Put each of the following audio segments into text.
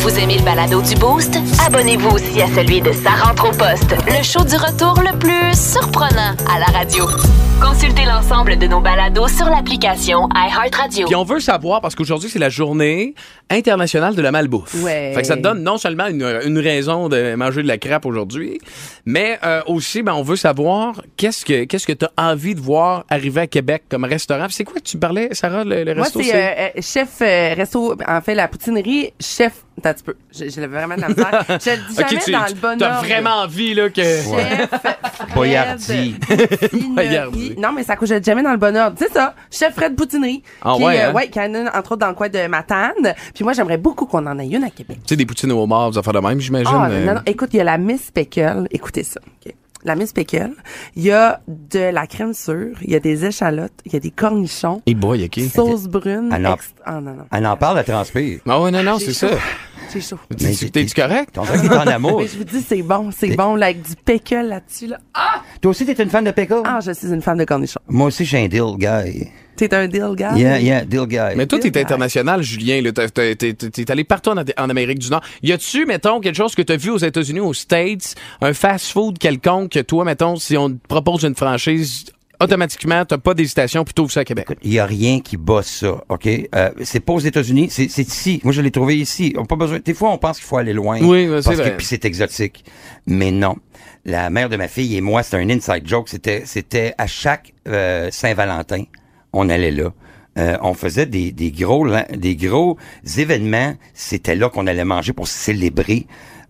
Vous aimez le balado du Boost? Abonnez-vous aussi à celui de Sa rentre au poste, le show du retour le plus surprenant à la radio. Consultez l'ensemble de nos balados sur l'application iHeartRadio. Puis on veut savoir, parce qu'aujourd'hui, c'est la journée internationale de la malbouffe. Ouais. Fait que ça te donne non seulement une, une raison de manger de la crêpe aujourd'hui, mais euh, aussi, ben, on veut savoir qu'est-ce que qu'est-ce que tu as envie de voir arriver à Québec comme restaurant. C'est quoi que tu parlais, Sarah, le, le Moi, resto? c'est euh, euh, chef euh, resto, en fait, la poutinerie, chef. Attends un petit peu. Je, je l'avais vraiment de la misère. Je le dis jamais tu dans le bon as ordre. vraiment envie là, que... Chef Boyardi. Fred Boyardi. Non, mais ça couche jamais dans le bon ordre. C'est ça. Chef Fred Poutinerie. Ah qui, ouais, euh, hein? ouais, qui en a entre autres dans le coin de Matane. Puis moi, j'aimerais beaucoup qu'on en ait une à Québec. Tu sais, des poutines au homard, des affaires de même, j'imagine. Ah, non, non. Écoute, il y a la Miss Pickle. Écoutez ça. OK? La Miss Pickle. Il y a de la crème sûre. Il y a des échalotes. Il y a des cornichons. Et boy, OK. Sauce brune. Ah, non. ex- Ah, non, non. Elle en parle, elle transpire. Ah ouais, non, non, J'ai c'est chaud. ça. J'ai chaud. Tu- tu- T'es-tu correct? On dirait qu'il est en amour. Mais je vous dis, c'est bon. C'est bon, là, avec du pickle là-dessus, là. Ah! Toi aussi, t'es une fan de pickle? Ah, je suis une fan de cornichons. Moi aussi, je suis un deal guy. T'es un deal, gars? Yeah, yeah, deal guy. Mais toi, t'es guy. international, Julien. T'es t'es allé partout en, en Amérique du Nord. Y a-tu, mettons, quelque chose que t'as vu aux États-Unis, aux States, un fast-food quelconque que toi, mettons, si on te propose une franchise, automatiquement, t'as pas d'hésitation, plutôt ça à Québec? Il y a rien qui bat ça, OK? Euh, c'est pas aux États-Unis, c'est c'est ici. Moi, je l'ai trouvé ici. On pas besoin. Des fois, on pense qu'il faut aller loin. Oui, ben, c'est parce que vrai. puis c'est exotique. Mais non. La mère de ma fille et moi, c'était un inside joke. C'était, c'était à chaque euh, Saint-Valentin, on allait là. Euh, on faisait des, des gros des gros événements. C'était là qu'on allait manger pour célébrer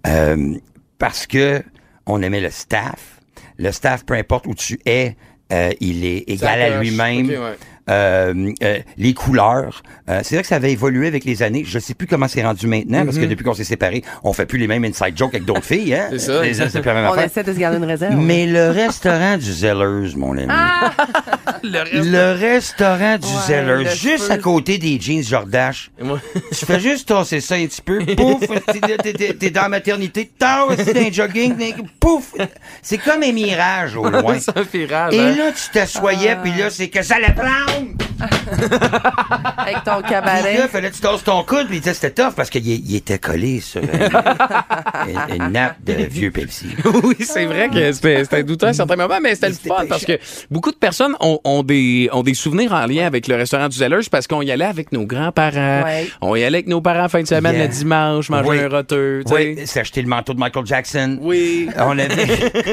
euh, parce que on aimait le staff. Le staff, peu importe où tu es, euh, il est égal à lui-même. Ouais. Euh, euh, les couleurs. Euh, c'est vrai que ça avait évolué avec les années. Je sais plus comment c'est rendu maintenant, parce que depuis qu'on s'est séparés, on fait plus les mêmes inside jokes avec d'autres filles. Hein? C'est ça. C'est plus la même On affaire. essaie de se garder une réserve. Mais le restaurant du Zellers, mon ami. Le reste- Le restaurant du Ouais, Zellers, le juste feu. à côté des jeans Jordache. Moi- Tu fais juste tasser ça un petit peu, pouf, t'es- t'es- t'es t'es dans la maternité, tasse, t'es un jogging, mais pouf. C'est comme un mirage au loin. C'est un virage, Et hein? là, tu t'assoyais, puis là, c'est que ça la prendre. Boom! Avec ton cabaret. là, fallait que tu tasses ton coude, puis il disait, c'était tough parce qu'il il était collé sur une, une- une nappe de vieux Pepsi. oui, c'est vrai que c'était c'était douteux à certains moments, mais c'était le C'était fun parce que beaucoup de personnes ont, ont des, ont des souvenirs en lien avec le restaurant du Zellers parce qu'on y allait avec nos grands-parents. Ouais. On y allait avec nos parents en fin de semaine Yeah. le dimanche, manger Oui. un roteux. tu sais. Oui, c'est acheter le manteau de Michael Jackson. Oui. On avait.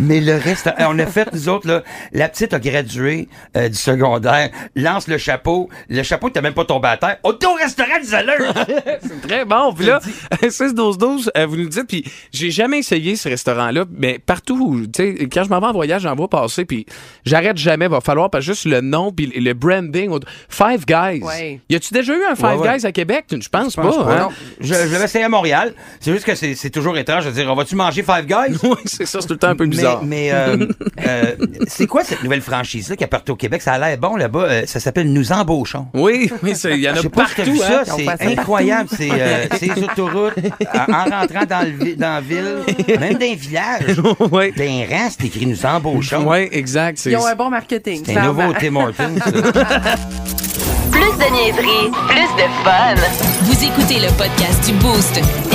Mais le reste, on a fait, nous autres, là, la petite a gradué euh, du secondaire, lance le chapeau, le chapeau t'as même pas tombé à terre. On était au restaurant du Zellers! C'est très bon. Puis là, 6-12-12, euh, vous nous dites, puis j'ai jamais essayé ce restaurant-là, mais partout, tu sais, quand je m'en vais en voyage, j'en vois passer, puis j'arrête jamais. Va falloir, que juste le nom, puis le branding. Five Guys. Ouais. Y a-tu déjà eu un Five Ouais, ouais. Guys à Québec? Je pense pas. pas, hein? non. Je, je l'avais essayé à Montréal. C'est juste que c'est c'est toujours étrange de dire, on va-tu manger Five Guys? Oui, c'est ça, c'est tout le temps un peu bizarre. Mais, mais euh, euh, c'est quoi cette nouvelle franchise-là qui a parti au Québec? Ça a l'air bon là-bas. Euh, ça s'appelle Nous embauchons. Oui, oui, c'est- il y en a partout. ça, hein? Ont c'est ça incroyable. C'est euh, autoroutes, en, en rentrant dans, le, dans la ville, même dans les villages. oui, D'un rang, c'est écrit Nous embauchons. oui, exact. C'est Ils ont un bon marketing. C'est un nouveau Tim Hortons. ça. Plus de niaiserie, plus de fun. Vous écoutez le podcast du Boost.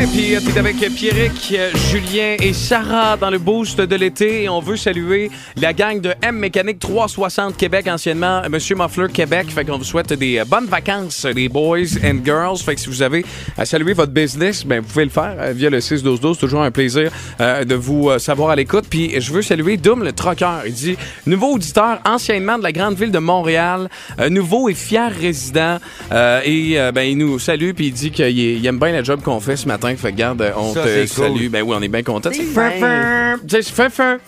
Et puis, euh, avec Pierrick, euh, Julien et Sarah dans le boost de l'été. On veut saluer la gang de M Mécanique 360 Québec, anciennement euh, Monsieur Muffler Québec. Fait qu'on vous souhaite des euh, bonnes vacances, euh, les boys and girls. Fait que si vous avez à saluer votre business, ben, vous pouvez le faire euh, via le 6-12-12. Toujours un plaisir euh, de vous euh, savoir à l'écoute. Puis, je veux saluer Doom le troqueur. Il dit, nouveau auditeur, anciennement de la grande ville de Montréal, euh, nouveau et fier résident. Euh, et euh, ben, il nous salue, puis il dit qu'il il aime bien la job qu'on fait ce matin. Fait que, garde, on Ça, te cool. salue. Ben oui, on est bien content.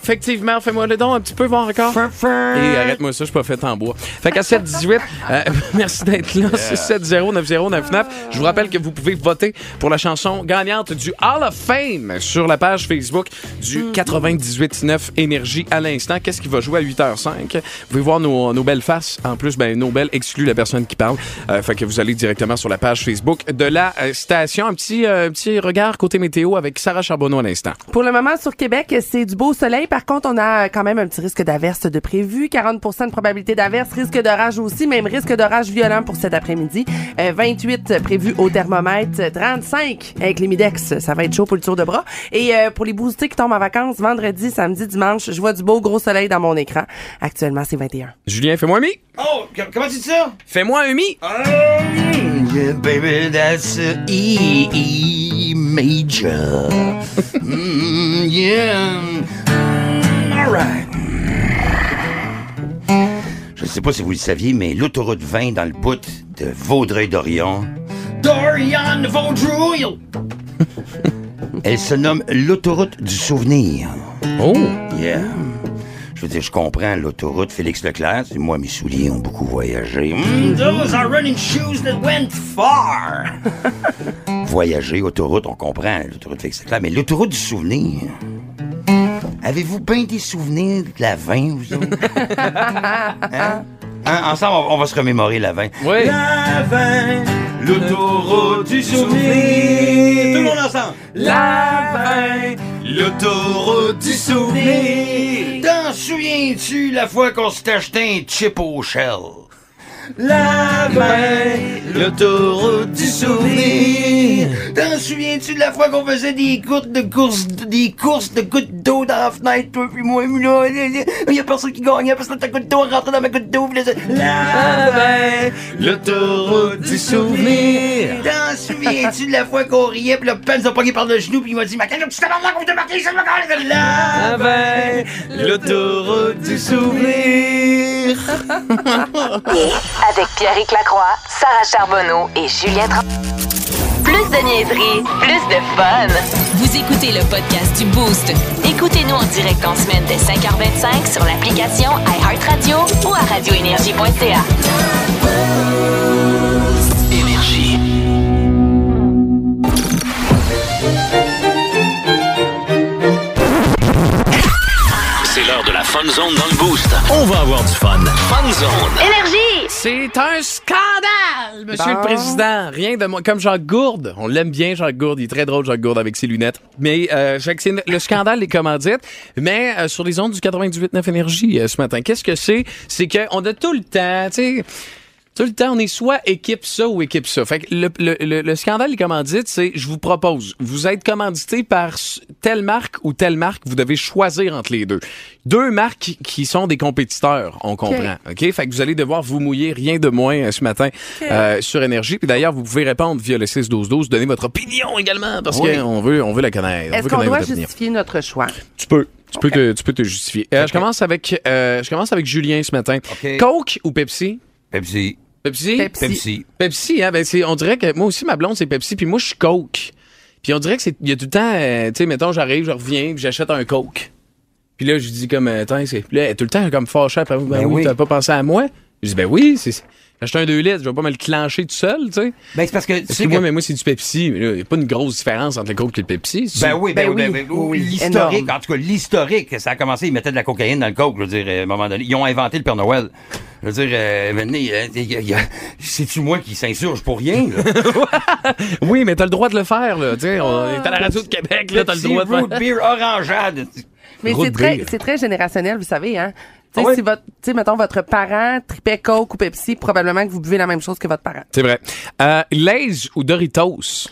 Effectivement, fais-moi le don un petit peu, voir encore. Et arrête-moi ça, je suis pas fait en bois. Fait qu'à 7-18, euh, merci d'être là. 670-9099. Je vous rappelle que vous pouvez voter pour la chanson gagnante du Hall of Fame sur la page Facebook du 98.9 Énergie à l'instant. Qu'est-ce qui va jouer à 8h05? Vous pouvez voir nos, nos belles faces. En plus, ben, nos belles excluent la personne qui parle. Euh, fait que vous allez directement sur la page Facebook de la euh, station. Un petit, euh, petit petit regard côté météo avec Sarah Charbonneau à l'instant. Pour le moment, sur Québec, c'est du beau soleil. Par contre, on a quand même un petit risque d'averse de prévu. 40 de probabilité d'averse, risque d'orage aussi, même risque d'orage violent pour cet après-midi. Euh, 28 prévu au thermomètre, 35 avec les Midex. Ça va être chaud pour le tour de bras. Et euh, pour les boostés qui tombent en vacances, vendredi, samedi, dimanche, je vois du beau gros soleil dans mon écran. Actuellement, c'est 21. Julien, fais-moi un mi. Oh, comment tu dis ça? Fais-moi un mi. Oh, yeah, baby, that's a E, E major. Mm, yeah. All right. Je ne sais pas si vous le saviez, mais l'autoroute 20 dans le bout de Vaudreuil-Dorion. Dorian Vaudreuil! Elle se nomme l'autoroute du souvenir. Oh. Yeah. Je veux dire, je comprends l'autoroute Félix Leclerc. C'est moi, mes souliers ont beaucoup voyagé. Mm, those are running shoes that went far. Voyager, autoroute, on comprend l'autoroute Félix Leclerc, mais l'autoroute du souvenir. Avez-vous bien des souvenirs de la 20, vous autres? Hein? Hein, Ensemble, on, va se remémorer la 20. Oui. La 20, l'autoroute du souvenir. Tout le monde ensemble. La 20, l'autoroute du souvenir. T'en souviens-tu la fois qu'on s'est acheté un chip au shell? La 20, l'autoroute du souvenir. T'en souviens-tu de la fois qu'on faisait des gouttes de course, des courses de gouttes d'eau dans la fenêtre, toi puis moi, là, il y a personne qui gagnait parce que ta goutte d'eau rentrait dans ma goutte d'eau, La 20, l'autoroute du souvenir. Souviens-tu de la fois qu'on riait, puis le pen nous a pogné par le genou, puis il m'a dit, ma tu t'es là, qu'on t'a marqué, c'est le La 20, l'autoroute du souvenir. Avec Pierre Lacroix, Sarah Charbonneau et Julien Tran- Plus de niaiserie, plus de fun. Vous écoutez le podcast du Boost. Écoutez-nous en direct en semaine dès 5h25 sur l'application iHeartRadio ou à radioénergie.ca. C'est l'heure de la Fun Zone dans le Boost. On va avoir du fun. Fun Zone. Énergie! C'est un scandale, Monsieur Bon. le Président. Rien de moins. Comme Jacques Gourde. On l'aime bien, Jacques Gourde. Il est très drôle, Jacques Gourde, avec ses lunettes. Mais euh, le scandale des commandites. Mais euh, sur les ondes du 98.9 Énergie euh, ce matin, qu'est-ce que c'est? C'est qu'on a tout le temps, tu sais... Tout le temps, on est soit équipe ça ou équipe ça. Fait que le, le, le, le scandale des commandites, c'est je vous propose, vous êtes commandité par telle marque ou telle marque, vous devez choisir entre les deux. Deux marques qui- sont des compétiteurs, on comprend. OK? Fait que vous allez devoir vous mouiller rien de moins euh, ce matin euh, sur Énergie. Puis d'ailleurs, vous pouvez répondre via le 6-12-12, donner votre opinion également, parce Oui. qu'on veut, on veut la connaître. On Est-ce qu'on doit opinion. justifier notre choix? Tu peux. Tu peux, te, tu peux te justifier. Euh, Je commence avec euh, je commence avec Julien ce matin. OK. Coke ou Pepsi? Pepsi. Pepsi? Pepsi. Pepsi. Pepsi, hein, ben c'est, on dirait que moi aussi, ma blonde, c'est Pepsi, puis moi, je suis Coke. Puis on dirait que c'est, il y a tout le temps, euh, tu sais, mettons, j'arrive, je reviens, puis j'achète un Coke. Puis là, je dis comme, euh, attends, c'est, puis là, tout le temps comme fâchée après, ben, Ben oui, oui. t'as pas pensé à moi? Je dis, ben oui, c'est, j'ai acheté un 2 litres, je vais pas me le clencher tout seul, tu sais. Ben, c'est parce que, tu sais Excuse-moi, que- mais moi, c'est du Pepsi. Il n'y a pas une grosse différence entre le Coke et le Pepsi. Ben oui, ben, Ben oui, oui, ben, ben, oui, l'historique, en tout cas, l'historique, ça a commencé, ils mettaient de la cocaïne dans le coke, je veux dire, à un moment donné. Ils ont inventé le Père Noël. Je veux dire, euh, y a- c'est-tu moi qui s'insurge pour rien, là? Oui, mais t'as le droit de le faire, là. Tu sais, on est à la radio de Québec, là, t'as le droit de faire. root beer, orangeade. Mais c'est très, c'est très générationnel, vous savez, hein. Tu sais, Ah ouais? si votre, tu sais, mettons, votre parent tripait Coke ou Pepsi, probablement que vous buvez la même chose que votre parent. C'est vrai. Euh, Lay's ou Doritos?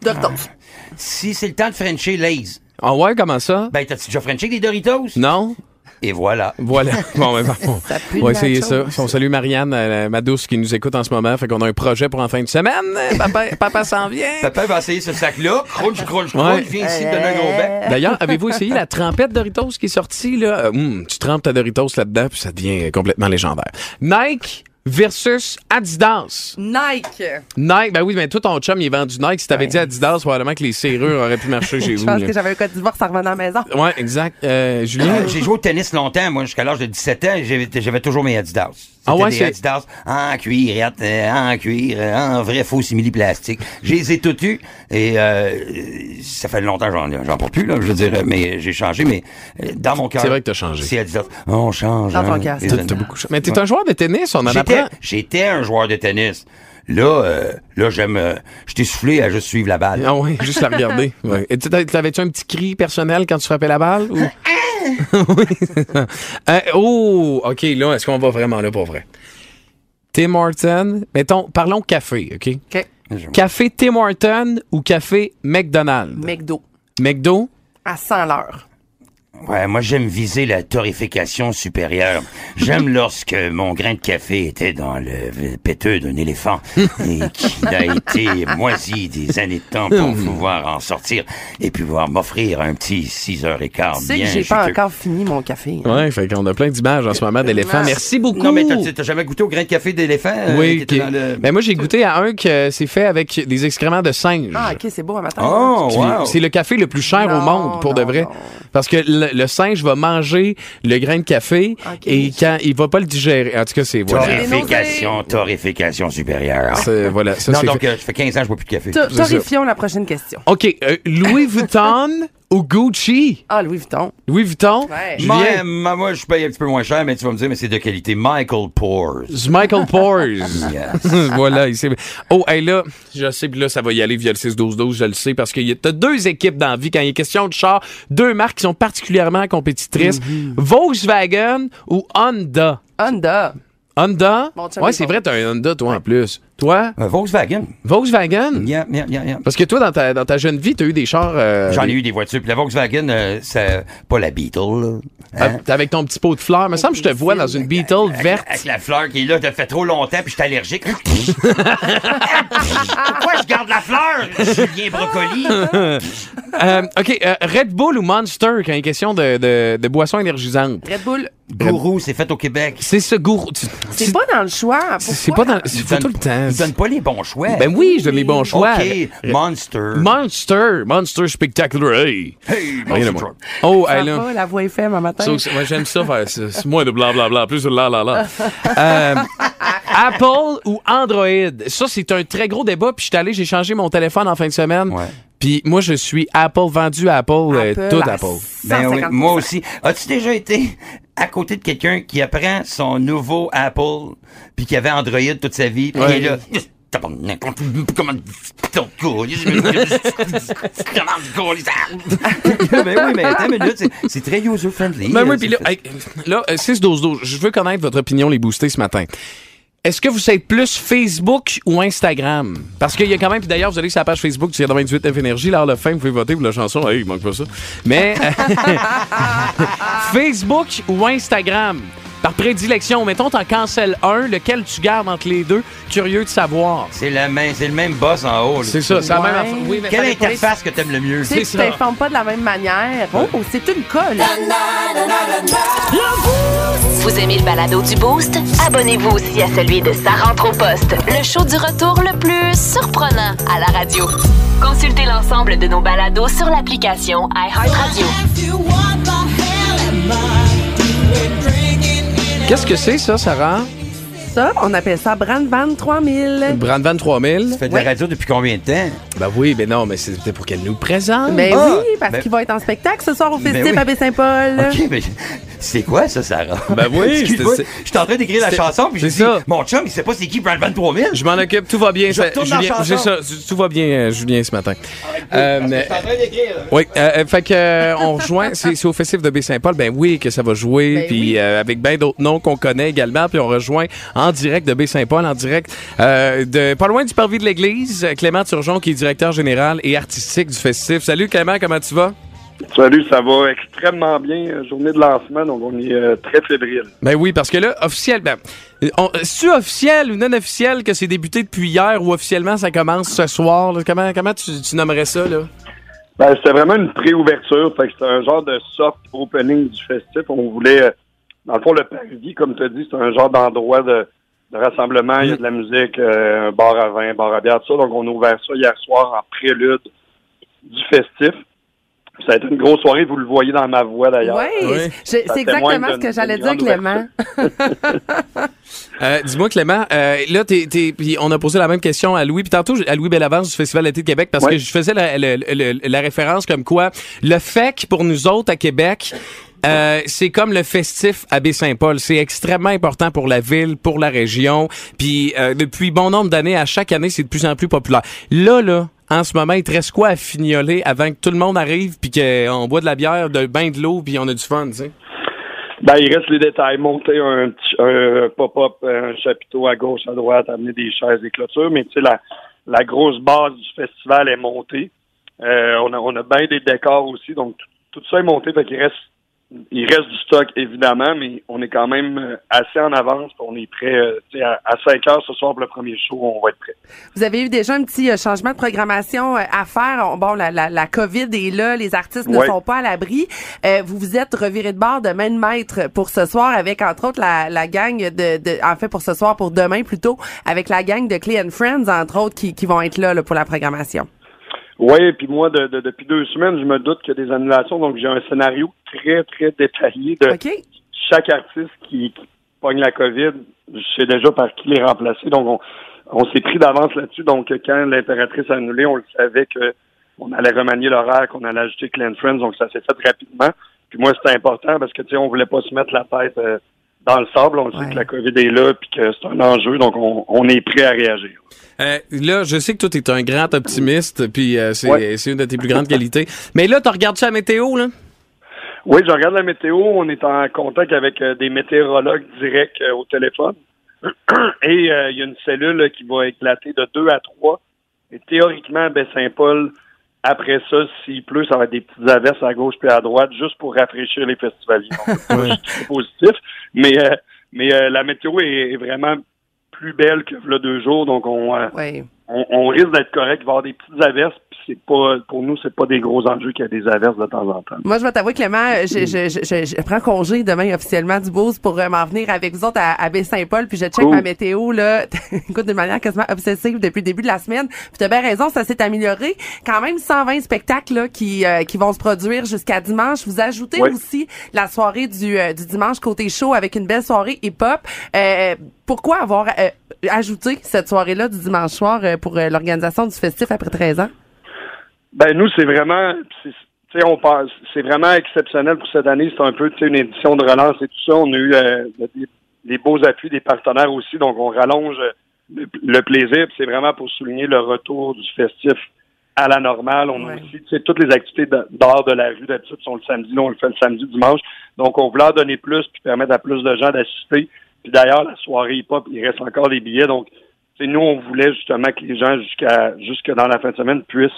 Doritos. Si c'est le temps de Frencher Lays, Ah ouais, comment ça? ben, t'as-tu déjà Frenché des Doritos? Non? Et voilà. Voilà. Bon, ben, bon. On va essayer ça. On salue Marianne, euh, ma douce, qui nous écoute en ce moment. Fait qu'on a un projet pour en fin de semaine. Papa, papa s'en vient. Papa va essayer ce sac-là. Crunch, crunch, Ouais. crunch. Viens ici me donner un gros bec. D'ailleurs, avez-vous essayé la trempette Doritos qui est sortie, là? Hum, tu trempes ta Doritos là-dedans, puis ça devient complètement légendaire. Nike versus Adidas. Nike. Nike, ben oui, mais toi, ton chum, il est vendu Nike. Si t'avais dit Adidas, probablement que les serrures auraient pu marcher chez Je vous. pense là. que j'avais un code d'Ivoire, ça revenait à la maison. Ouais, exact. Euh, Julien? Euh, J'ai joué au tennis longtemps, moi, jusqu'à l'âge de 17 ans. J'avais j'avais toujours mes Adidas. Ah ouais, des c'est- Adidas en cuir, euh, en cuir, euh, en vrai faux simili-plastique. Je les ai et euh, ça fait longtemps que j'en j'en porte plus, là, je veux dire, mais j'ai changé, mais euh, dans mon cœur... C'est vrai que t'as changé. C'est Adidas. On change. Dans ton hein. cœur, Les c'est T'as beaucoup changé. Mais t'es un joueur de tennis, on en J'étais, apprend. j'étais un joueur de tennis. Là, euh, là, j'aime, euh, je t'ai soufflé à juste suivre la balle. Ah oui, juste la regarder. Ouais. Et tu- T'avais-tu un petit cri personnel quand tu frappais la balle? Ou... oui. Euh, oh, OK, là, est-ce qu'on va vraiment là pour vrai? Tim Horton, mettons, parlons café, OK? OK. Café Tim Horton ou café McDonald's? McDo. McDo? À 100 l'heure. Ouais, moi j'aime viser la torréfaction supérieure. J'aime lorsque mon grain de café était dans le péteux d'un éléphant et qu'il a été moisi des années de temps pour pouvoir en sortir et pouvoir m'offrir un petit 6 heures et quart Tu sais bien que j'ai pas juteux. encore fini mon café. Ouais, fait qu'on a plein d'images en ce moment d'éléphants. Merci beaucoup. Non, mais t'as- t'as jamais goûté au grain de café d'éléphant? euh, Oui, qui le- mais moi j'ai goûté à un que c'est fait avec des excréments de singe. Ah, OK, c'est beau un matin. Oh, wow! C'est le café le plus cher au monde, pour de vrai. non. Parce que le, le singe va manger le grain de café Ok. et quand il va pas le digérer. En tout cas, c'est voilà. Torré- Torréfaction, torréfaction supérieure. C'est- voilà, ça non, donc, fait. euh, je fais 15 ans que je bois plus de café. Torréfions la prochaine question. OK, euh, Louis Vuitton ou Gucci? Ah, Louis Vuitton. Louis Vuitton? Ouais. Julien? Moi, je paye un petit peu moins cher, mais tu vas me dire, mais c'est de qualité. Michael Pores. C'est Michael Pors. Yes. voilà, il sait. Oh, hey, là, je sais, puis là, ça va y aller via le 6-12-12, je le sais, parce que y a- t'as deux équipes dans la vie quand il est question de char, deux marques qui sont particulièrement compétitrices. Mhm. Volkswagen ou Honda? Honda. Honda? Mon chum ouais, est c'est bon. vrai, t'as un Honda, toi, en plus. Toi? Euh, Volkswagen. Volkswagen? Yeah, yeah, yeah, yeah. Parce que toi, dans ta, dans ta jeune vie, t'as eu des chars... euh, J'en ai des- eu des voitures. Puis la Volkswagen, euh, c'est pas la Beetle, là. Hein? Ah, Avec ton petit pot de fleurs. Me semble que je te vois dans une Beetle verte. Avec la fleur qui est là, ça fait trop longtemps, puis je suis allergique. Pourquoi je garde la fleur? Julien Brocoli. Euh, OK, euh, Red Bull ou Monster quand il est question de, de, de boissons énergisantes? Red Bull. Gourou, c'est fait au Québec. C'est ce gourou. C'est pas dans le choix. C'est c'est pas dans. Il faut tout le temps. Ils donnent pas les bons choix. Ben oui, je donne les bons choix. OK, Monster. Monster, Monster Spectacular. Hey! Hey, Monster. moins. Oh, va, la voix FM un matin. Moi, j'aime ça faire. C'est c'est moins de blablabla, plus de la la la. Euh, Apple ou Android? Ça, c'est un très gros débat. Puis je suis allé, j'ai changé mon téléphone en fin de semaine. Ouais. Puis moi, je suis Apple, vendu à Apple, euh, tout à Apple. Ben oui, 150%. moi aussi. As-tu déjà été à côté de quelqu'un qui apprend son nouveau Apple, puis qui avait Android toute sa vie, puis Ouais. il est là... Ben oui, mais attends une minute, c'est- c'est très user-friendly. Ben oui, Euh, puis là, là, euh, 6-12-12, je veux connaître votre opinion, les boostés, ce matin. Est-ce que vous êtes plus Facebook ou Instagram? Parce qu'il y a quand même, puis d'ailleurs, vous allez sur la page Facebook du 98 F Énergie, là, le fin, vous pouvez voter pour la chanson. Hey, il manque pas ça. Mais, Facebook ou Instagram? Par prédilection, mettons, t'en cancelles un, lequel tu gardes entre les deux? Curieux de savoir? C'est la même, c'est le même boss en haut. là. C'est ça, c'est la même Ouais. affaire. Oui, mais Quelle interface que t'aimes le mieux? Tu sais, C'est tu ça. t'informes pas de la même manière. Oh, c'est une colle. Vous aimez le balado du Boost? Abonnez-vous aussi à celui de Sa rentre au poste, le show du retour le plus surprenant à la radio. Consultez l'ensemble de nos balados sur l'application iHeartRadio. Qu'est-ce que c'est, ça, Sarah? Ça, on appelle ça Brandvan 3000. Brandvan 3000? Tu fais de Ouais. la radio depuis combien de temps? Ben oui, mais non, mais c'était pour qu'elle nous présente. Ben Ah, oui, parce ben- qu'il va être en spectacle ce soir au Ben Festif oui. à Baie-Saint-Paul. OK, mais c'est quoi ça, Sarah? Ben oui, je suis en train d'écrire la chanson, puis je dis, ça. mon chum, il sait pas c'est qui Brand Van 3000? Je m'en occupe, tout va bien. Je ça- la Julien, ça, tout va bien, euh, Julien, ce matin. Euh, mais- Je suis en train d'écrire, oui, euh, euh, fait que euh, on rejoint, c'est au festif de Baie-Saint-Paul, ben oui que ça va jouer, Ben puis oui. euh, avec bien d'autres noms qu'on connaît également, puis on rejoint en direct de Baie-Saint-Paul, en direct euh, de pas loin du parvis de l'église, euh, Clément Turgeon qui est directeur général et artistique du festif. Salut Clément, comment tu vas? Salut, ça va extrêmement bien. Journée de lancement, donc on est euh, très fébrile. Ben oui, parce que là, officiellement, c'est-tu officiel ou non officiel que c'est débuté depuis hier ou officiellement ça commence ce soir? là? Comment, comment tu, tu nommerais ça, là? Ben, c'était vraiment une pré-ouverture, fait que c'était un genre de soft opening du festif. On voulait, euh, dans le fond, le parvis, comme tu as dit, c'est un genre d'endroit de, de rassemblement. Il y a de la musique, euh, un bar à vin, un bar à bière, tout ça. Donc, on a ouvert ça hier soir en prélude du festif. Ça a été une grosse soirée, vous le voyez dans ma voix d'ailleurs. Oui, Oui. c'est exactement ce que j'allais dire, Clément. Euh, Dis-moi, Clément, euh, là, t'es, t'es- puis on a posé la même question à Louis, puis tantôt, à Louis Bellavance du Festival d'été de Québec, parce Ouais. que je faisais la, la- la- la référence comme quoi le que pour nous autres à Québec, Euh, c'est comme le festif à Baie-Saint-Paul. C'est extrêmement important pour la ville, pour la région. Puis euh, depuis bon nombre d'années, à chaque année, c'est de plus en plus populaire. Là, là, en ce moment, il te reste quoi à fignoler avant que tout le monde arrive puis qu'on boit de la bière, de bain de l'eau puis on a du fun, tu sais? Ben, il reste les détails. Monter un, un pop-up, un chapiteau à gauche, à droite, amener des chaises, des clôtures. Mais tu sais, la, la grosse base du festival est montée. Euh, on a, on a bien des décors aussi. Donc, tout, tout ça est monté. Fait qu'il reste, il reste du stock, évidemment, mais on est quand même euh, assez en avance. On est prêt, euh, à, à 5 heures ce soir pour le premier show, on va être prêt. Vous avez eu déjà un petit euh, changement de programmation à faire. On- Bon, la, la, la COVID est là, les artistes ne Ouais. sont pas à l'abri. Euh, vous vous êtes reviré de bord de main de maître pour ce soir avec, entre autres, la, la gang de, de... En fait, pour ce soir, pour demain plutôt, avec la gang de Clay and Friends, entre autres, qui, qui vont être là, là, pour la programmation. Oui, puis moi, de, de- depuis deux semaines, je me doute qu'il y a des annulations. Donc, j'ai un scénario très, très détaillé de chaque artiste qui, qui pogne la COVID. Je sais déjà par qui les remplacer. Donc, on, on s'est pris d'avance là-dessus. Donc, quand l'impératrice a annulé, on le savait que on allait remanier l'horaire, qu'on allait ajouter Clan Friends. Donc, ça s'est fait rapidement. Puis moi, c'était important parce que, tu sais, on voulait pas se mettre la tête euh, dans le sable. On Ouais. sait que la COVID est là puis que c'est un enjeu. Donc, on, on est prêt à réagir. Euh, là, je sais que toi, t'es un grand optimiste, puis euh, c'est Ouais. c'est une de tes plus grandes qualités. Mais là, tu regardes ça la météo, là? Oui, je regarde la météo. On est en contact avec euh, des météorologues directs euh, au téléphone. Et euh, il y a une cellule qui va éclater de 2 à 3. Et théoriquement, à Baie-Saint-Paul, après ça, s'il pleut, ça va être des petites averses à gauche puis à droite, juste pour rafraîchir les festivaliers. Donc, c'est positif. Mais, euh, mais euh, la météo est, est vraiment plus belle que le deux jours. Donc, on, euh, Oui. on, on risque d'être correct. Il va y avoir des petites averses. C'est pas, pour nous, c'est pas des gros enjeux qu'il y a des averses de temps en temps. Moi, je vais t'avouer, Clément, je, je, je, je, prends congé demain officiellement du Beauce pour euh, m'en venir avec vous autres à, à Baie-Saint-Paul, puis je check Cool. ma météo, là, écoute, d'une manière quasiment obsessive depuis le début de la semaine. Puis t'as bien raison, ça s'est amélioré. Quand même 120 spectacles là, qui, euh, qui vont se produire jusqu'à dimanche. Vous ajoutez aussi la soirée du, euh, du dimanche côté show avec une belle soirée hip-hop. Euh, pourquoi avoir euh, ajouté cette soirée-là du dimanche soir euh, pour l'organisation du festif après 13 ans? Ben nous, c'est vraiment, c'est- tu sais, on pense, c'est vraiment exceptionnel pour cette année. C'est un peu, tu sais, une édition de relance et tout ça. On a eu euh, des, des beaux appuis des partenaires aussi, donc on rallonge euh, le, le plaisir. C'est vraiment pour souligner le retour du festif à la normale. On Ouais. a aussi, tu sais, toutes les activités dehors de la rue d'habitude sont le samedi. Là, on le fait le samedi, dimanche. Donc, on voulait en donner plus puis permettre à plus de gens d'assister. Puis d'ailleurs, la soirée hip-hop, il reste encore des billets. Donc, nous, on voulait justement que les gens, jusqu'à jusque dans la fin de semaine, puissent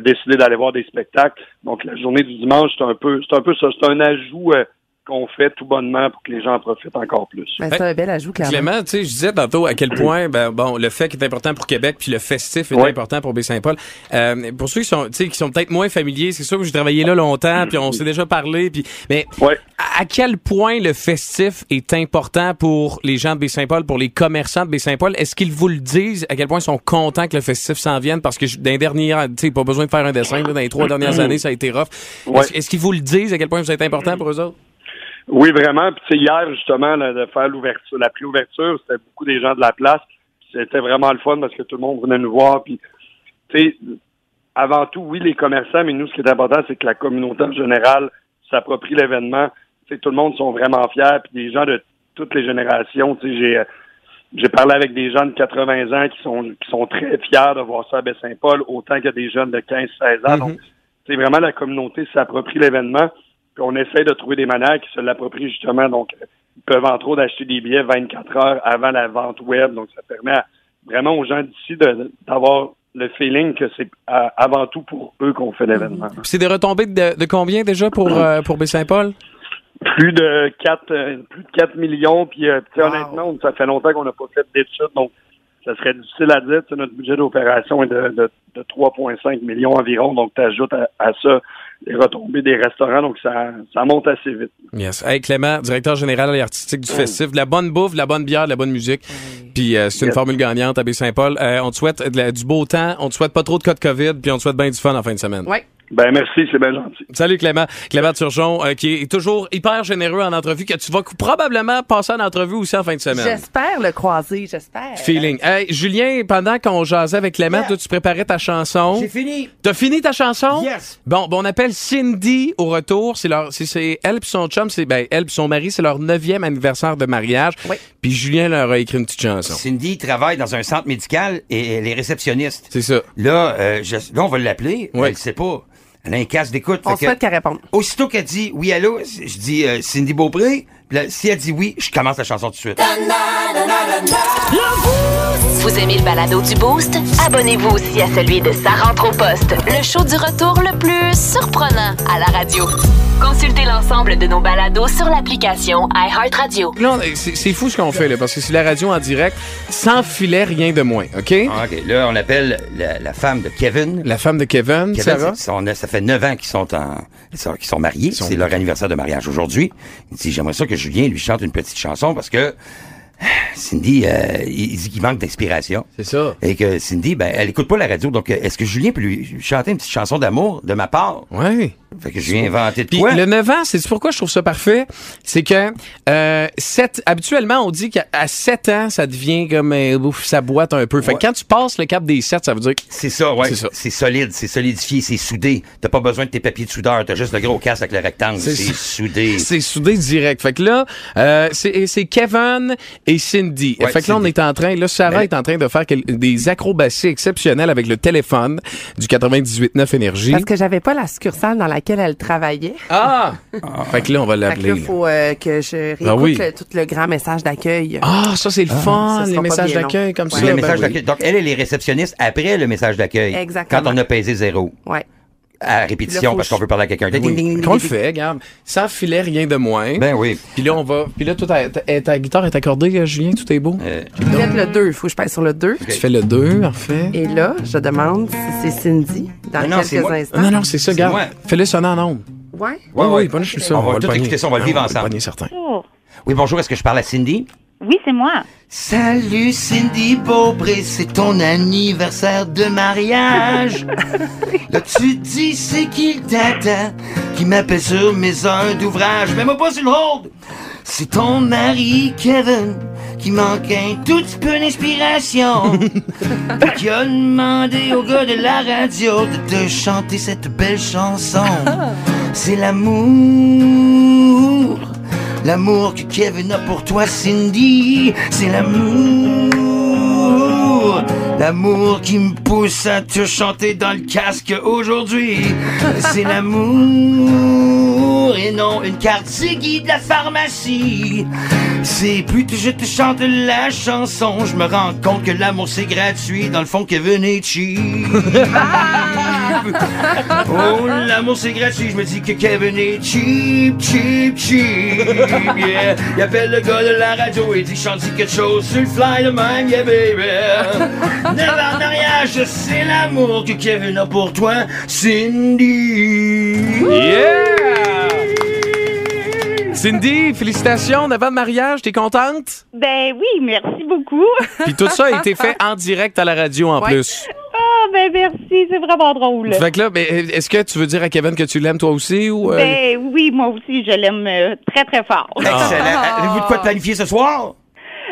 décider d'aller voir des spectacles. Donc la journée du dimanche, c'est un peu, c'est un peu ça, c'est un ajout euh, qu'on fait tout bonnement pour que les gens en profitent encore plus. Ben, c'est un bel ajout, clairement. Clément, tu sais, je disais tantôt à quel point, ben, bon, le fait est important pour Québec, puis le festif est Ouais. important pour Baie-Saint-Paul. Euh, pour ceux qui sont, tu sais, qui sont peut-être moins familiers, c'est sûr que j'ai travaillé là longtemps, puis on s'est déjà parlé, puis, mais Ouais. à à quel point le festif est important pour les gens de Baie-Saint-Paul, pour les commerçants de Baie-Saint-Paul? Est-ce qu'ils vous le disent? À quel point ils sont contents que le festif s'en vienne? Parce que les dernières, tu sais, pas besoin de faire un dessin, là, dans les trois dernières années, ça a été rough. Ouais. Est-ce, est-ce qu'ils vous le disent à quel point vous êtes important pour eux autres? Oui, vraiment. Puis hier, justement, là, de faire l'ouverture, la préouverture, c'était beaucoup des gens de la place. C'était vraiment le fun parce que tout le monde venait nous voir. Puis, avant tout, oui, les commerçants, mais nous, ce qui est important, c'est que la communauté en général s'approprie l'événement. Tout le monde sont vraiment fiers. Puis des gens de toutes les générations. J'ai euh, j'ai parlé avec des gens de 80 ans qui sont qui sont très fiers de voir ça à Baie-Saint-Paul, autant que des jeunes de 15-16 ans. Donc, c'est vraiment la communauté s'approprie l'événement. Puis on essaie de trouver des manières qui se l'approprient justement. Donc, ils peuvent entre autres acheter des billets 24 heures avant la vente web. Donc, ça permet à- vraiment aux gens d'ici d'avoir le feeling que c'est avant tout pour eux qu'on fait l'événement. C'est des retombées de, de combien déjà pour, euh, pour Baie-Saint-Paul? Plus de 4 euh, plus de 4 millions. Puis, euh, Wow. honnêtement, ça fait longtemps qu'on n'a pas fait d'études. Donc, ça serait difficile à dire. Tu sais, notre budget d'opération est de, de, de 3,5 millions environ. Donc, tu ajoutes à, à ça les retombées des restaurants. Donc, ça, ça monte assez vite. Yes. Hey Clément, directeur général et artistique du festif, de la bonne bouffe, de la bonne bière, de la bonne musique. Puis euh, c'est une Yes. formule gagnante à Baie-Saint-Paul. Euh, on te souhaite de la- du beau temps, on te souhaite pas trop de cas de COVID, puis on te souhaite bien du fun en fin de semaine. Ouais. Ben merci, c'est bien gentil. Salut Clément. Clément Turgeon, euh, qui est toujours hyper généreux en entrevue, que tu vas probablement passer en entrevue aussi en fin de semaine. J'espère le croiser, j'espère. Feeling. Hey, Julien, pendant qu'on jasait avec Clément, toi, tu préparais ta chanson. J'ai fini. T'as fini ta chanson? Yes. Bon, bon, on appelle Cindy au retour. C'est leur, c'est, c'est elle et son chum, c'est ben elle et son mari, c'est leur neuvième anniversaire de mariage. Oui. Puis Julien leur a écrit une petite chanson. Cindy travaille dans un centre médical et elle est réceptionniste. C'est ça. Là, euh, je- là, on va l'appeler. Ouais. Elle sait pas. Elle a un casque d'écoute. On souhaite qu'elle réponde. Aussitôt qu'elle dit oui, allô, je dis euh, Cindy Beaupré. Puis là, si elle dit oui, je commence la chanson tout de suite. Vous aimez le balado du Boost? Abonnez-vous aussi à celui de Sa rentre au poste, le show du retour le plus surprenant à la radio. Consultez l'ensemble de nos balados sur l'application iHeartRadio. Là, on- c'est, c'est fou ce qu'on fait, là, parce que c'est la radio en direct, sans filet, rien de moins, OK? Ah, OK, là, on appelle la, la femme de Kevin. La femme de Kevin, Kevin, Sarah? c'est- ça fait neuf ans qu'ils sont en, qu'ils sont, qu'ils sont mariés. sont- C'est leur anniversaire de mariage aujourd'hui. Il dit, j'aimerais ça que Julien lui chante une petite chanson parce que Cindy, euh, il, dit qu'il manque d'inspiration. C'est ça. Et que Cindy, ben, elle écoute pas la radio. Donc, est-ce que Julien peut lui chanter une petite chanson d'amour de ma part? Ouais. Fait que je viens inventer de quoi? le 9 ans, c'est pourquoi je trouve ça parfait, c'est que euh, sept- habituellement on dit qu'à à 7 ans, ça devient comme euh, ouf, ça boite un peu. Fait que quand tu passes le cap des 7, ça veut dire que C'est ça, ouais. C'est ça. C'est solide, c'est solidifié, c'est soudé. T'as pas besoin de tes papiers de soudeur, t'as juste le gros casque avec le rectangle. C'est soudé. c'est soudé direct. Fait que là, euh, c'est c'est Kevin et Cindy. Ouais, fait que là, on est en train, là, Sarah Mais- est en train de faire quel- des acrobaties exceptionnelles avec le téléphone du 98.9 Énergie. Parce que j'avais pas la succursale dans laquelle elle travaillait. Ah! Fait que là, on va Fait que l'appeler. là, là. faut euh, que je réécoute Ah oui. le- tout le grand message d'accueil. Ah, ça, c'est le fun, ça les messages d'accueil comme Ouais. ça. le ben message oui. d'accueil. Donc, elle, elle est réceptionniste après le message d'accueil. Exactement. Quand on a pesé zéro. Ouais. À répétition, parce qu'on veut parler à quelqu'un. Oui. Qu'on le fait, regarde. Sans filet, rien de moins. Ben oui. Puis là, on va. Puis là, toi, ta, ta- ta guitare est accordée, euh, Julien, tout est beau? Euh, Faites le 2. Il faut que je passe sur le 2. Tu fais le 2, parfait. Et là, je demande si c'est Cindy dans Non, non, c'est quelques instants. Non, non, c'est ça, regarde. Fais-le sonner en ondes. Ouais. Ouais, oui, ouais. juste ça. On va tout écouter ça, on va le vivre Ah, ensemble. pogner certain. Oui, bonjour, est-ce que je parle à Cindy? Oui, c'est moi. Salut Cindy Beaupré, c'est ton anniversaire de mariage. Là tu dis c'est qui le tata qui m'appelle sur mes heures d'ouvrage? Mais moi pas sur le hold. C'est ton mari Kevin qui manque un tout petit peu d'inspiration. Qui a demandé au gars de la radio de te chanter cette belle chanson. C'est l'amour. L'amour que Kevin a pour toi, Cindy, c'est l'amour. L'amour qui me pousse à te chanter dans le casque aujourd'hui. C'est l'amour et non une carte Ziggy de la pharmacie. C'est plus que je te chante la chanson, je me rends compte que l'amour c'est gratuit. Dans le fond, Kevin est cheap. Oh, l'amour c'est gratuit, je me dis que Kevin est cheap, cheap, cheap. Yeah, il appelle le gars de la radio et dit chante quelque chose sur le fly de même, yeah baby. Neuf de mariage, c'est l'amour que Kevin a pour toi, Cindy. Yeah! Cindy, félicitations, 9 ans de mariage, t'es contente? Ben oui, merci beaucoup. Puis tout ça a été fait en direct à la radio en Ouais. plus. Ah, ben merci, c'est vraiment drôle. Fait que là, ben, est-ce que tu veux dire à Kevin que tu l'aimes toi aussi ou. euh, Ben oui, moi aussi, je l'aime euh, très, très fort. Excellent. Avez-vous de quoi planifier ce soir?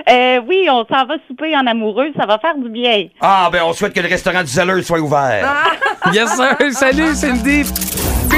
Euh, oui, on s'en va souper en amoureux, ça va faire du bien. Ah, ben on souhaite que le restaurant du Zeller soit ouvert. Yes, sir! Salut, Cindy!